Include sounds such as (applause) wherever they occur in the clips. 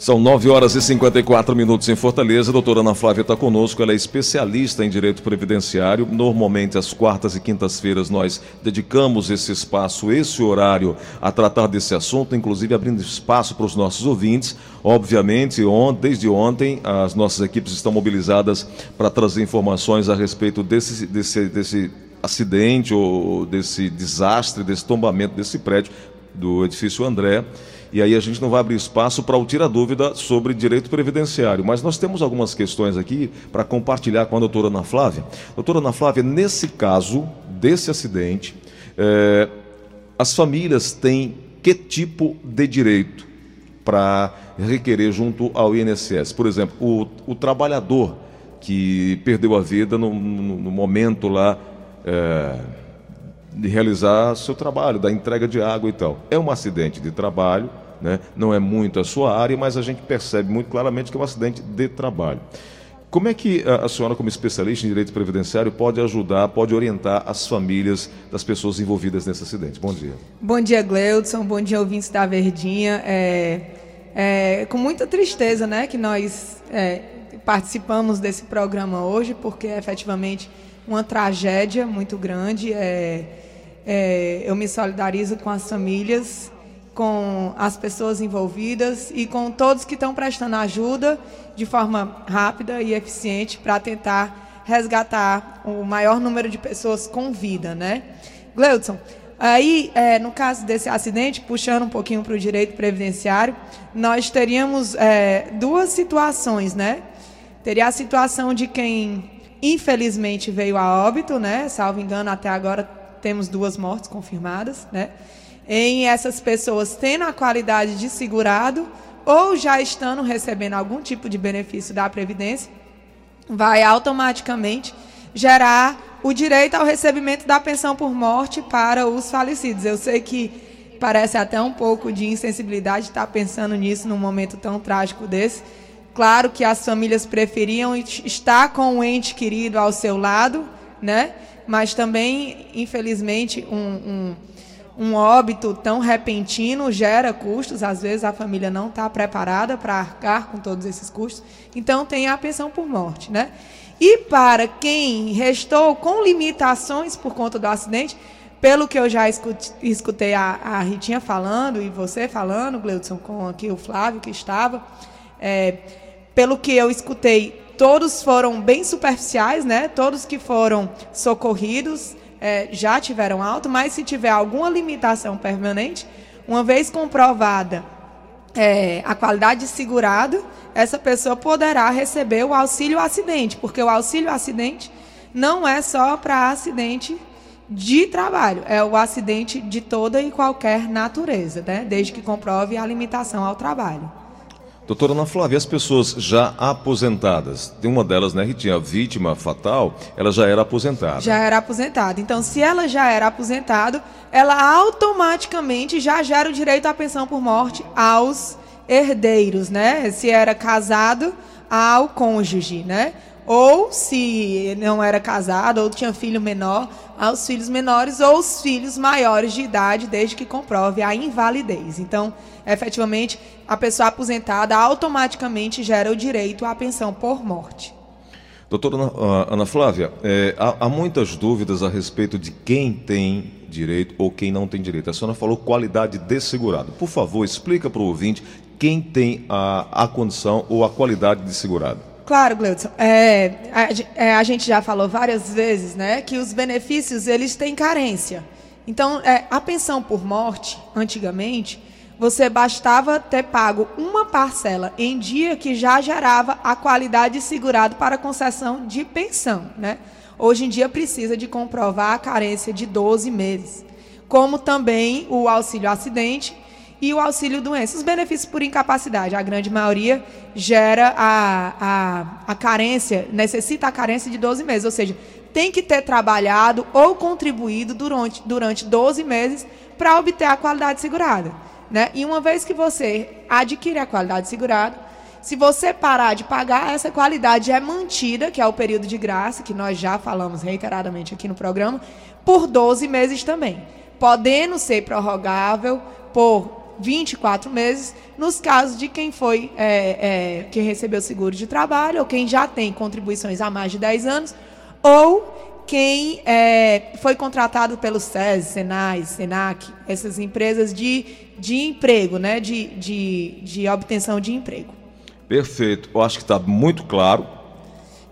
São 9 horas e 54 minutos em Fortaleza. A doutora Ana Flávia está conosco. Ela é especialista em direito previdenciário. Normalmente, às quartas e quintas-feiras, nós dedicamos esse espaço, esse horário, a tratar desse assunto, inclusive abrindo espaço para os nossos ouvintes. Obviamente, desde ontem, as nossas equipes estão mobilizadas para trazer informações a respeito desse, desse, desse acidente ou desse desastre, desse tombamento desse prédio do edifício André. E aí a gente não vai abrir espaço para o tira dúvida sobre direito previdenciário. Mas nós temos algumas questões aqui para compartilhar com a doutora Ana Flávia. Doutora Ana Flávia, nesse caso desse acidente, é, as famílias têm que tipo de direito para requerer junto ao INSS? Por exemplo, o, o trabalhador que perdeu a vida no, no, no momento lá. É, de realizar seu trabalho, da entrega de água e tal. É um acidente de trabalho, né? não é muito a sua área, mas a gente percebe muito claramente que é um acidente de trabalho. Como é que a senhora, como especialista em direito previdenciário, pode ajudar, pode orientar as famílias das pessoas envolvidas nesse acidente? Bom dia. Bom dia, Gleudson. Bom dia, ouvintes da Verdinha. É, é com muita tristeza né, que nós é, participamos desse programa hoje, porque efetivamente uma tragédia muito grande. É, é, eu me solidarizo com as famílias, com as pessoas envolvidas e com todos que estão prestando ajuda de forma rápida e eficiente para tentar resgatar o maior número de pessoas com vida, né? Gleudson, aí, é, no caso desse acidente, puxando um pouquinho para o direito previdenciário, nós teríamos é, duas situações, né? Teria a situação de quem infelizmente veio a óbito, né? Salvo engano, até agora temos duas mortes confirmadas, né? Em essas pessoas tendo a qualidade de segurado ou já estando recebendo algum tipo de benefício da previdência, vai automaticamente gerar o direito ao recebimento da pensão por morte para os falecidos. Eu sei que parece até um pouco de insensibilidade estar pensando nisso num momento tão trágico desse, Claro que as famílias preferiam estar com o ente querido ao seu lado, né? Mas também, infelizmente, um, um, um óbito tão repentino gera custos. Às vezes a família não está preparada para arcar com todos esses custos. Então tem a pensão por morte, né? E para quem restou com limitações por conta do acidente, pelo que eu já escutei a, a Ritinha falando e você falando, Gleudson, com aqui o Flávio que estava, é, pelo que eu escutei, todos foram bem superficiais, né? Todos que foram socorridos é, já tiveram alto, mas se tiver alguma limitação permanente, uma vez comprovada é, a qualidade de segurado, essa pessoa poderá receber o auxílio acidente, porque o auxílio acidente não é só para acidente de trabalho, é o acidente de toda e qualquer natureza, né? desde que comprove a limitação ao trabalho. Doutora Ana Flávia, as pessoas já aposentadas, tem uma delas, né, Ritinha, a vítima fatal, ela já era aposentada. Já era aposentada. Então, se ela já era aposentada, ela automaticamente já gera o direito à pensão por morte aos herdeiros, né? Se era casado, ao cônjuge, né? Ou se não era casado ou tinha filho menor, aos filhos menores ou os filhos maiores de idade, desde que comprove a invalidez. Então, efetivamente, a pessoa aposentada automaticamente gera o direito à pensão por morte. Doutora Ana, ah, Ana Flávia, é, há, há, muitas dúvidas a respeito de quem tem direito ou quem não tem direito. A senhora falou qualidade de segurado. Por favor, explica para o ouvinte quem tem a, a condição ou a qualidade de segurado. Claro, Gleudson. É, a, é, a, gente já falou várias vezes né, que os benefícios eles têm carência. Então, é, a pensão por morte, antigamente, você bastava ter pago uma parcela em dia que já gerava a qualidade de segurado para concessão de pensão. Né? Hoje em dia precisa de comprovar a carência de 12 meses. Como também o auxílio acidente e o auxílio doença. Os benefícios por incapacidade, a grande maioria gera a, a, a carência, necessita a carência de 12 meses, ou seja, tem que ter trabalhado ou contribuído durante, durante 12 meses para obter a qualidade segurada. Né? E uma vez que você adquire a qualidade segurada, se você parar de pagar, essa qualidade é mantida, que é o período de graça, que nós já falamos reiteradamente aqui no programa, por 12 meses também, podendo ser prorrogável por 24 meses, nos casos de quem foi é, é, quem recebeu seguro de trabalho, ou quem já tem contribuições há mais de 10 anos, ou quem é, foi contratado pelo SES, Senai, Senac, essas empresas de, de emprego, né, de, de, de obtenção de emprego. Perfeito. Eu acho que está muito claro.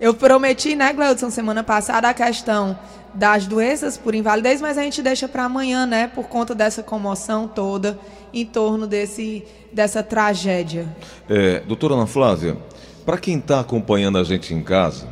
Eu prometi, né, Gleudson, semana passada, a questão das doenças por invalidez, mas a gente deixa para amanhã, né, por conta dessa comoção toda em torno desse, dessa tragédia. É, doutora Ana Flávia, para quem está acompanhando a gente em casa,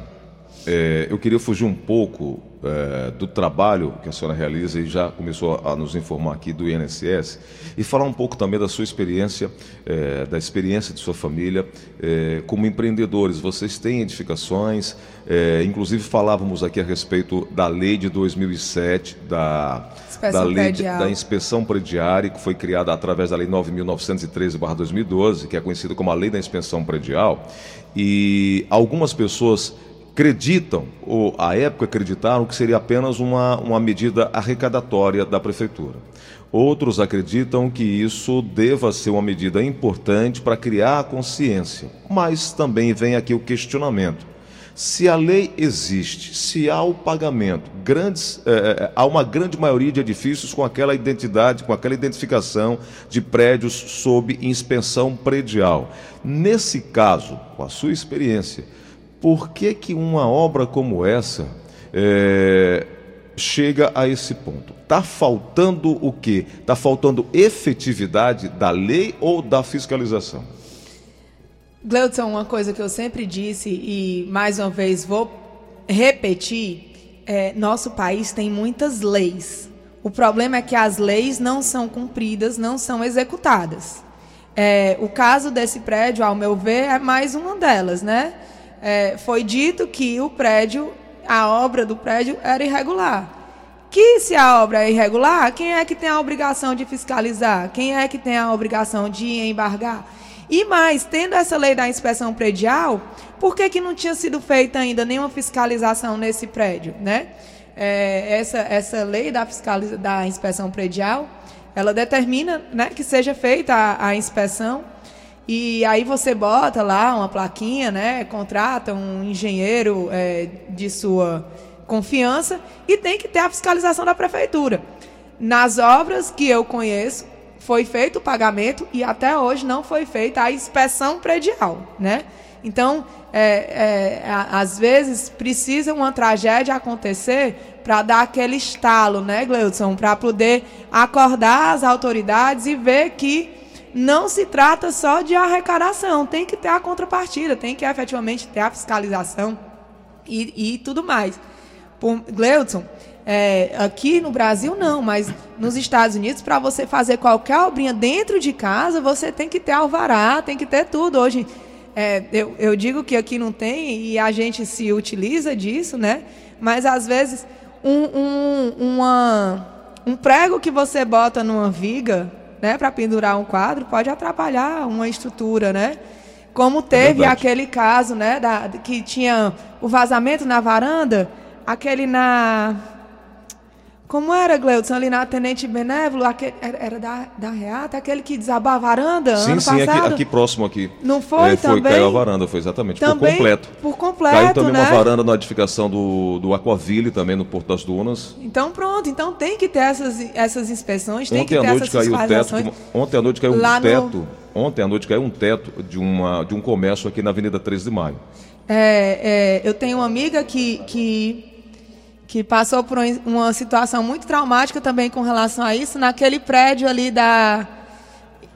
é, eu queria fugir um pouco é, do trabalho que a senhora realiza e já começou a, nos informar aqui do INSS e falar um pouco também da sua experiência, é, da experiência de sua família é, como empreendedores. Vocês têm edificações, é, inclusive falávamos aqui a respeito da lei de 2007, da, da lei de, da inspeção prediária, que foi criada através da lei 9.913/2012, que é conhecida como a lei da inspeção predial. E algumas pessoas acreditam, ou à época acreditaram, que seria apenas uma, uma medida arrecadatória da prefeitura. Outros acreditam que isso deva ser uma medida importante para criar a consciência. Mas também vem aqui o questionamento. Se a lei existe, se há o pagamento, grandes, é, há uma grande maioria de edifícios com aquela identidade, com aquela identificação de prédios sob inspeção predial. Nesse caso, com a sua experiência, por que, que uma obra como essa é, chega a esse ponto? Está faltando o quê? Está faltando efetividade da lei ou da fiscalização? Gleudson, uma coisa que eu sempre disse e mais uma vez vou repetir, é, nosso país tem muitas leis. O problema é que as leis não são cumpridas, não são executadas. É, o caso desse prédio, ao meu ver, é mais uma delas, né? É, foi dito que o prédio, a obra do prédio era irregular. Que se a obra é irregular, quem é que tem a obrigação de fiscalizar? Quem é que tem a obrigação de embargar? E mais, tendo essa lei da inspeção predial, por que, que não tinha sido feita ainda nenhuma fiscalização nesse prédio? Né? É, essa, essa lei da, fiscaliza, da inspeção predial, ela determina né, que seja feita a, a inspeção e aí você bota lá uma plaquinha, né? Contrata um engenheiro é, de sua confiança e tem que ter a fiscalização da prefeitura. Nas obras que eu conheço, foi feito o pagamento e até hoje não foi feita a inspeção predial, né? Então, é, é, às vezes precisa uma tragédia acontecer para dar aquele estalo, né, Gleudson? Para poder acordar as autoridades e ver que não se trata só de arrecadação, tem que ter a contrapartida, tem que efetivamente ter a fiscalização e, e tudo mais. Gleudson, é, aqui no Brasil não, mas nos Estados Unidos, para você fazer qualquer obrinha dentro de casa, você tem que ter alvará, tem que ter tudo. Hoje, é, eu, eu digo que aqui não tem e a gente se utiliza disso, né? Mas às vezes um, um, uma, um prego que você bota numa viga né, para pendurar um quadro pode atrapalhar uma estrutura, né? Como teve é aquele caso, né, da, que tinha o vazamento na varanda, aquele na como era, Gleudson, ali na Tenente Benévolo, aquele, era da, da Reata, aquele que desabou a varanda sim, ano sim, passado? Aqui, aqui próximo aqui. Não foi é, também? Foi, caiu a varanda, foi exatamente, também, por completo. Por completo, Caiu também né? uma varanda na edificação do, do Aquaville, também no Porto das Dunas. Então pronto, então tem que ter essas, essas inspeções, tem ontem que ter noite essas caiu o teto, Ontem à noite caiu Lá um teto, no... ontem à noite caiu um teto de, uma, de um comércio aqui na Avenida 13 de Maio. É, é, eu tenho uma amiga que... que que passou por uma situação muito traumática também com relação a isso, naquele prédio ali da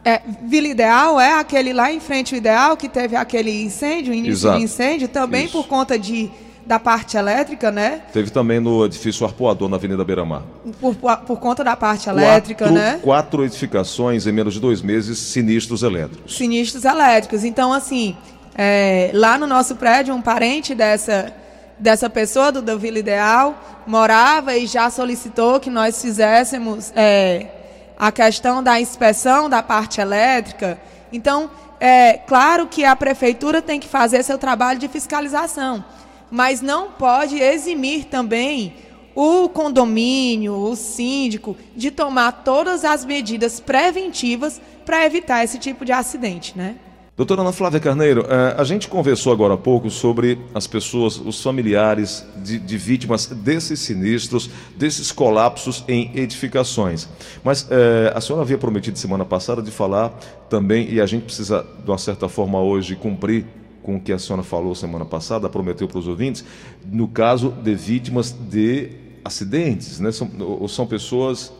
é, Vila Ideal, é aquele lá em frente ao Ideal, que teve aquele incêndio, início Exato. de incêndio, também isso. por conta de, da parte elétrica, né? Teve também no edifício Arpoador, na Avenida Beira-Mar. Por, por conta da parte elétrica, quatro, né? Quatro edificações em menos de dois meses, sinistros elétricos. Sinistros elétricos. Então, assim, é, lá no nosso prédio, um parente dessa dessa pessoa do, Vila Ideal morava e já solicitou que nós fizéssemos é, a questão da inspeção da parte elétrica. Então, é claro que a prefeitura tem que fazer seu trabalho de fiscalização, mas não pode eximir também o condomínio, o síndico, de tomar todas as medidas preventivas para evitar esse tipo de acidente, né? Doutora Ana Flávia Carneiro, eh, a gente conversou agora há pouco sobre as pessoas, os familiares de, de, vítimas desses sinistros, desses colapsos em edificações. Mas é, a senhora havia prometido semana passada de falar também, e a gente precisa, de uma certa forma, hoje cumprir com o que a senhora falou semana passada, prometeu para os ouvintes, no caso de vítimas de acidentes, né? São, ou são pessoas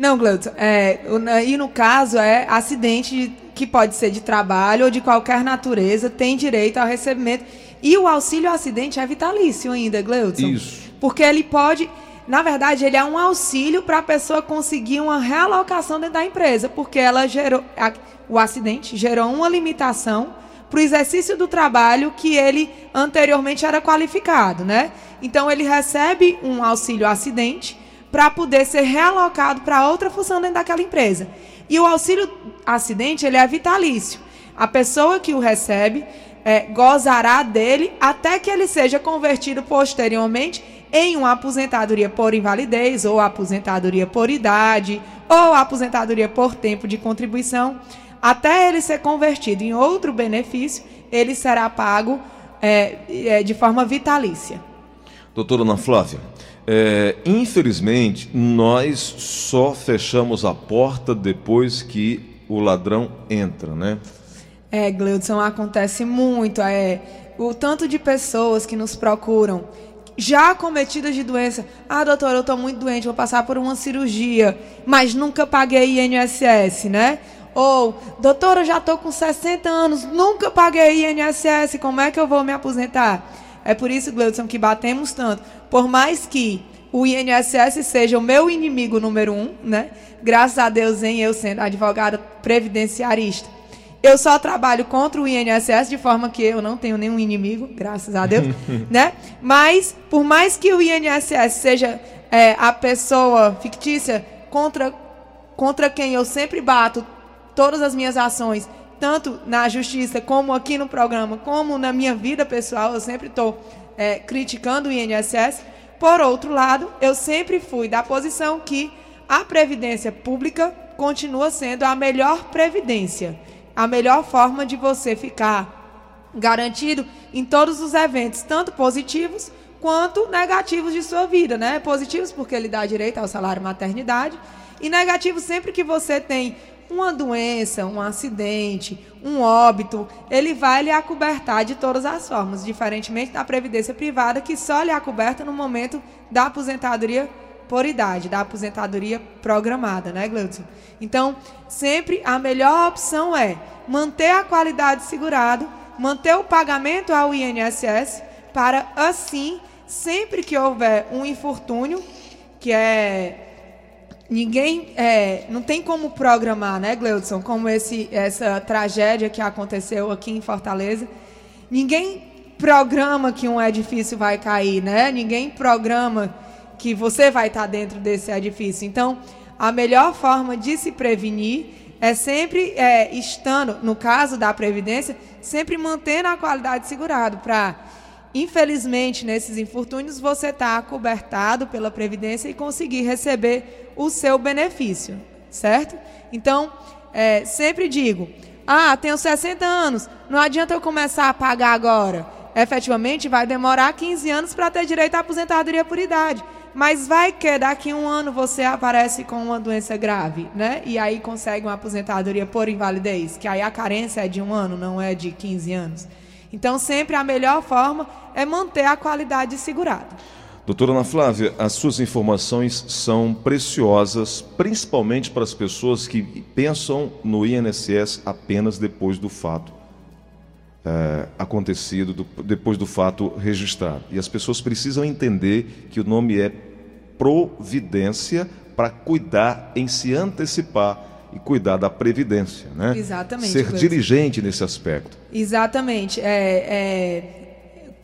não, Gleudson. É, e no caso é acidente que pode ser de trabalho ou de qualquer natureza, tem direito ao recebimento. E o auxílio acidente é vitalício ainda, Gleudson. Isso. Porque ele pode. Na verdade, ele é um auxílio para a pessoa conseguir uma realocação dentro da empresa, porque ela gerou. A, o acidente gerou uma limitação para o exercício do trabalho que ele anteriormente era qualificado, né? Então ele recebe um auxílio acidente para poder ser realocado para outra função dentro daquela empresa. E o auxílio acidente ele é vitalício. A pessoa que o recebe é, gozará dele até que ele seja convertido posteriormente em uma aposentadoria por invalidez, ou aposentadoria por idade, ou aposentadoria por tempo de contribuição. Até ele ser convertido em outro benefício, ele será pago é, é, de forma vitalícia. Doutora Ana Flávia, é, infelizmente, nós só fechamos a porta depois que o ladrão entra, né? É, Gleudson, acontece muito. É, o tanto de pessoas que nos procuram já cometidas de doença. Ah, doutor, eu estou muito doente, vou passar por uma cirurgia, mas nunca paguei INSS, né? Ou, doutor, eu já estou com 60 anos, nunca paguei INSS, como é que eu vou me aposentar? É por isso, Gleudson, que batemos tanto. Por mais que o INSS seja o meu inimigo número um, né? Graças a Deus em eu sendo advogada previdenciarista. Eu só trabalho contra o INSS de forma que eu não tenho nenhum inimigo, graças a Deus, (laughs) né? Mas por mais que o INSS seja é, a pessoa fictícia contra contra quem eu sempre bato todas as minhas ações, tanto na justiça como aqui no programa, como na minha vida pessoal, eu sempre estou é, criticando o INSS. Por outro lado, eu sempre fui da posição que a previdência pública continua sendo a melhor previdência, a melhor forma de você ficar garantido em todos os eventos, tanto positivos quanto negativos de sua vida, né? Positivos porque ele dá direito ao salário maternidade e negativos sempre que você tem uma doença, um acidente, um óbito, ele vai lhe acobertar de todas as formas, diferentemente da previdência privada, que só lhe acoberta no momento da aposentadoria por idade, da aposentadoria programada, né, Gleudson? Então, sempre a melhor opção é manter a qualidade segurado, manter o pagamento ao INSS, para assim, sempre que houver um infortúnio, que é ninguém é, não tem como programar, né, Gleudson, como esse, essa tragédia que aconteceu aqui em Fortaleza. Ninguém programa que um edifício vai cair, né? Ninguém programa que você vai estar dentro desse edifício. Então, a melhor forma de se prevenir é sempre é, estando, no caso da previdência, sempre mantendo a qualidade segurado para Infelizmente, nesses infortúnios, você está acobertado pela Previdência e conseguir receber o seu benefício, certo? Então, é, sempre digo: ah, tenho 60 anos, não adianta eu começar a pagar agora. Efetivamente, vai demorar 15 anos para ter direito à aposentadoria por idade. Mas vai que daqui a um ano você aparece com uma doença grave, né? E aí consegue uma aposentadoria por invalidez, que aí a carência é de um ano, não é de 15 anos. Então, sempre a melhor forma é manter a qualidade segurada. Doutora Ana Flávia, as suas informações são preciosas, principalmente para as pessoas que pensam no INSS apenas depois do fato é, acontecido, do, depois do fato registrado. E as pessoas precisam entender que o nome é providência para cuidar em se antecipar e cuidar da previdência, né? Exatamente. Ser dirigente nesse aspecto. Exatamente. É, é,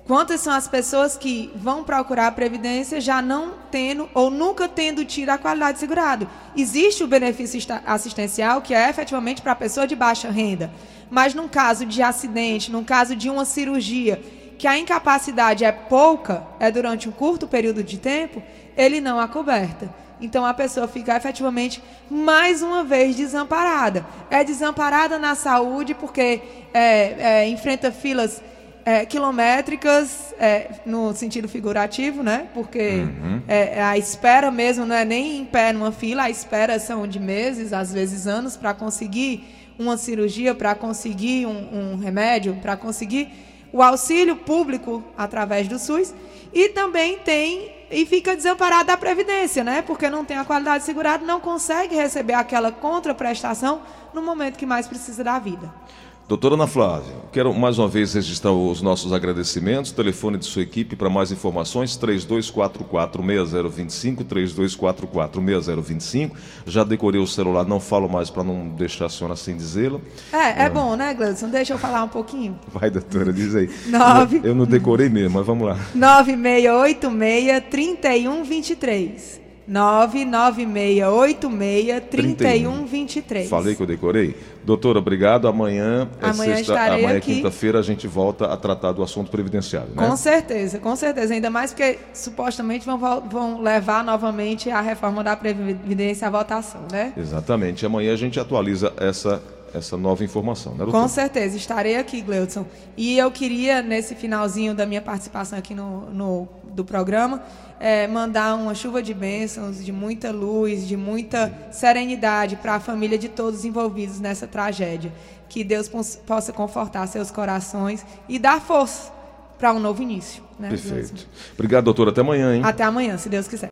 Quantas são as pessoas que vão procurar a previdência já não tendo ou nunca tendo tido a qualidade segurado? Existe o benefício assistencial que é efetivamente para a pessoa de baixa renda, mas num caso de acidente, num caso de uma cirurgia que a incapacidade é pouca, é durante um curto período de tempo, ele não a coberta. Então a pessoa fica efetivamente mais uma vez desamparada. É desamparada na saúde porque é, é, enfrenta filas é, quilométricas é, no sentido figurativo, né? Porque uhum. É, é, a espera mesmo não é nem em pé numa fila, a espera são de meses, às vezes anos, para conseguir uma cirurgia, para conseguir um, um remédio, para conseguir o auxílio público através do SUS. E também tem e fica desamparado da Previdência, né? Porque não tem a qualidade segurada, não consegue receber aquela contraprestação no momento que mais precisa da vida. Doutora Ana Flávia, quero mais uma vez registrar os nossos agradecimentos. Telefone de sua equipe para mais informações: 3244-6025, 3244-6025. Já decorei o celular, não falo mais para não deixar a senhora sem dizê-lo. É, é ah. bom, né, Gleudson? Deixa eu falar um pouquinho. (laughs) Vai, doutora, diz aí. Nove... Eu não decorei mesmo, mas vamos lá. 9686-3123. 996863123. Falei que eu decorei? Doutora, obrigado. Amanhã é amanhã sexta, amanhã é quinta-feira a gente volta a tratar do assunto previdenciário, né? Com certeza, com certeza. Ainda mais porque supostamente vão, vão levar novamente a reforma da Previdência à votação, né? Exatamente. Amanhã a gente atualiza essa essa nova informação, né, doutor? Com certeza, estarei aqui, Gleudson. E eu queria, nesse finalzinho da minha participação aqui no, no do programa, é, mandar uma chuva de bênçãos, de muita luz, de muita serenidade para a família de todos envolvidos nessa tragédia. Que Deus possa confortar seus corações e dar força para um novo início. Né, Perfeito. Obrigado, doutor. Até amanhã, hein? Até amanhã, se Deus quiser.